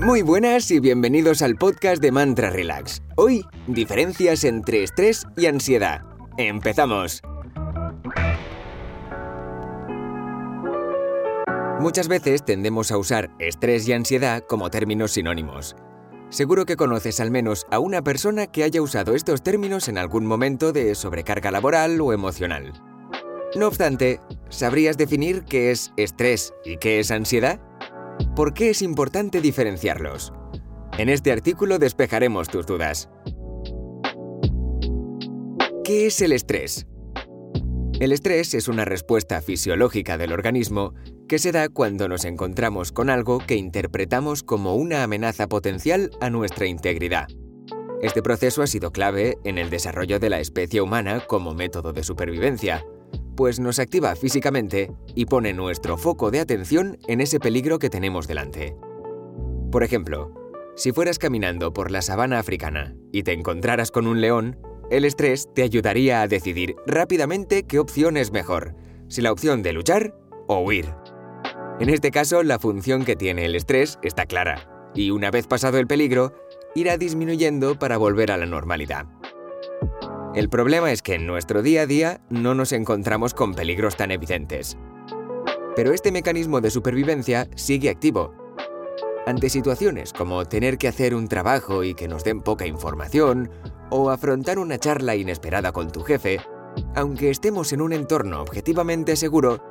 Muy buenas y bienvenidos al podcast de Mantra Relax. Hoy, diferencias entre estrés y ansiedad. ¡Empezamos! Muchas veces tendemos a usar estrés y ansiedad como términos sinónimos. Seguro que conoces al menos a una persona que haya usado estos términos en algún momento de sobrecarga laboral o emocional. No obstante, ¿sabrías definir qué es estrés y qué es ansiedad? ¿Por qué es importante diferenciarlos? En este artículo despejaremos tus dudas. ¿Qué es el estrés? El estrés es una respuesta fisiológica del organismo que se da cuando nos encontramos con algo que interpretamos como una amenaza potencial a nuestra integridad. Este proceso ha sido clave en el desarrollo de la especie humana como método de supervivencia, pues nos activa físicamente y pone nuestro foco de atención en ese peligro que tenemos delante. Por ejemplo, si fueras caminando por la sabana africana y te encontraras con un león, el estrés te ayudaría a decidir rápidamente qué opción es mejor, si la opción de luchar o huir. En este caso, la función que tiene el estrés está clara, y una vez pasado el peligro, irá disminuyendo para volver a la normalidad. El problema es que en nuestro día a día no nos encontramos con peligros tan evidentes. Pero este mecanismo de supervivencia sigue activo. Ante situaciones como tener que hacer un trabajo y que nos den poca información, o afrontar una charla inesperada con tu jefe, aunque estemos en un entorno objetivamente seguro,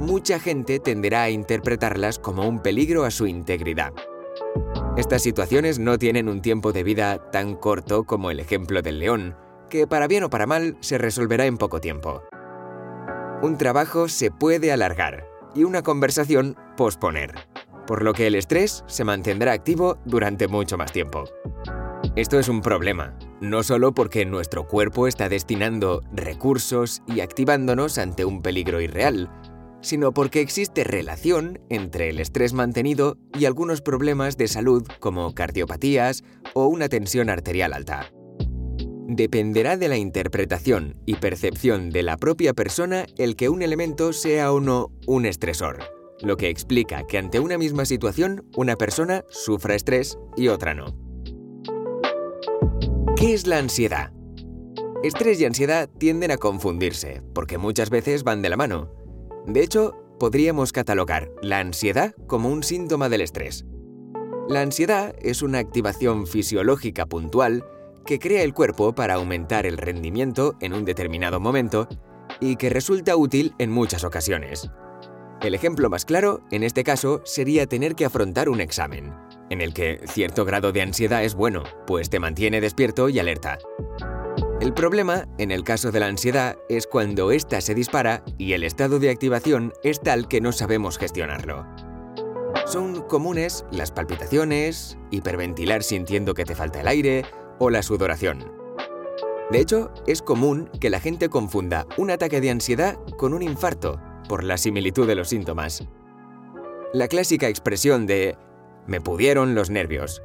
mucha gente tenderá a interpretarlas como un peligro a su integridad. Estas situaciones no tienen un tiempo de vida tan corto como el ejemplo del león, que para bien o para mal se resolverá en poco tiempo. Un trabajo se puede alargar y una conversación posponer, por lo que el estrés se mantendrá activo durante mucho más tiempo. Esto es un problema, no solo porque nuestro cuerpo está destinando recursos y activándonos ante un peligro irreal, sino porque existe relación entre el estrés mantenido y algunos problemas de salud como cardiopatías o una tensión arterial alta dependerá de la interpretación y percepción de la propia persona el que un elemento sea o no un estresor, lo que explica que ante una misma situación una persona sufra estrés y otra no. ¿Qué es la ansiedad? Estrés y ansiedad tienden a confundirse, porque muchas veces van de la mano. De hecho, podríamos catalogar la ansiedad como un síntoma del estrés. La ansiedad es una activación fisiológica puntual que crea el cuerpo para aumentar el rendimiento en un determinado momento y que resulta útil en muchas ocasiones. El ejemplo más claro, en este caso, sería tener que afrontar un examen, en el que cierto grado de ansiedad es bueno, pues te mantiene despierto y alerta. El problema, en el caso de la ansiedad, es cuando ésta se dispara y el estado de activación es tal que no sabemos gestionarlo. Son comunes las palpitaciones, hiperventilar sintiendo que te falta el aire o la sudoración. De hecho, es común que la gente confunda un ataque de ansiedad con un infarto, por la similitud de los síntomas. La clásica expresión de me pudieron los nervios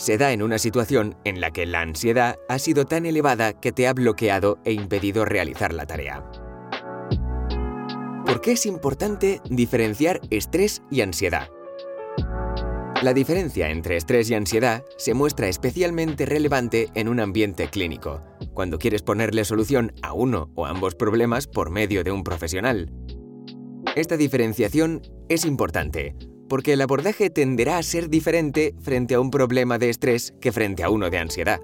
se da en una situación en la que la ansiedad ha sido tan elevada que te ha bloqueado e impedido realizar la tarea. ¿Por qué es importante diferenciar estrés y ansiedad? La diferencia entre estrés y ansiedad se muestra especialmente relevante en un ambiente clínico, cuando quieres ponerle solución a uno o ambos problemas por medio de un profesional. Esta diferenciación es importante, porque el abordaje tenderá a ser diferente frente a un problema de estrés que frente a uno de ansiedad.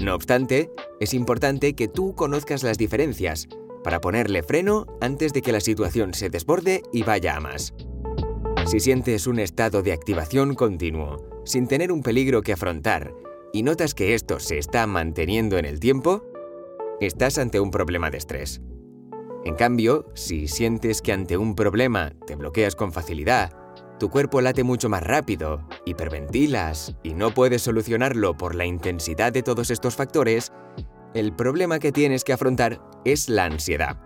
No obstante, es importante que tú conozcas las diferencias para ponerle freno antes de que la situación se desborde y vaya a más. Si sientes un estado de activación continuo, sin tener un peligro que afrontar, y notas que esto se está manteniendo en el tiempo, estás ante un problema de estrés. En cambio, si sientes que ante un problema te bloqueas con facilidad, tu cuerpo late mucho más rápido, hiperventilas y no puedes solucionarlo por la intensidad de todos estos factores, el problema que tienes que afrontar es la ansiedad.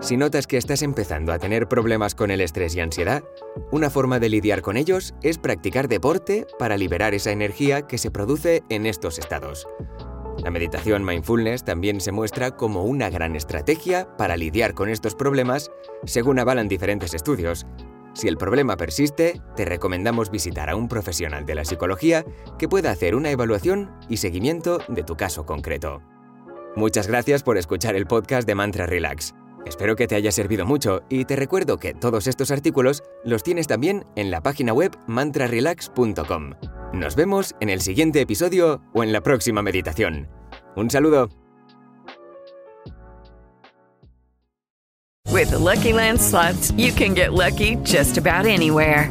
Si notas que estás empezando a tener problemas con el estrés y ansiedad, una forma de lidiar con ellos es practicar deporte para liberar esa energía que se produce en estos estados. La meditación mindfulness también se muestra como una gran estrategia para lidiar con estos problemas, según avalan diferentes estudios. Si el problema persiste, te recomendamos visitar a un profesional de la psicología que pueda hacer una evaluación y seguimiento de tu caso concreto. Muchas gracias por escuchar el podcast de Mantra Relax. Espero que te haya servido mucho y te recuerdo que todos estos artículos los tienes también en la página web mantrarelax.com. Nos vemos en el siguiente episodio o en la próxima meditación. Un saludo. With Lucky Land slots, you can get lucky just about anywhere.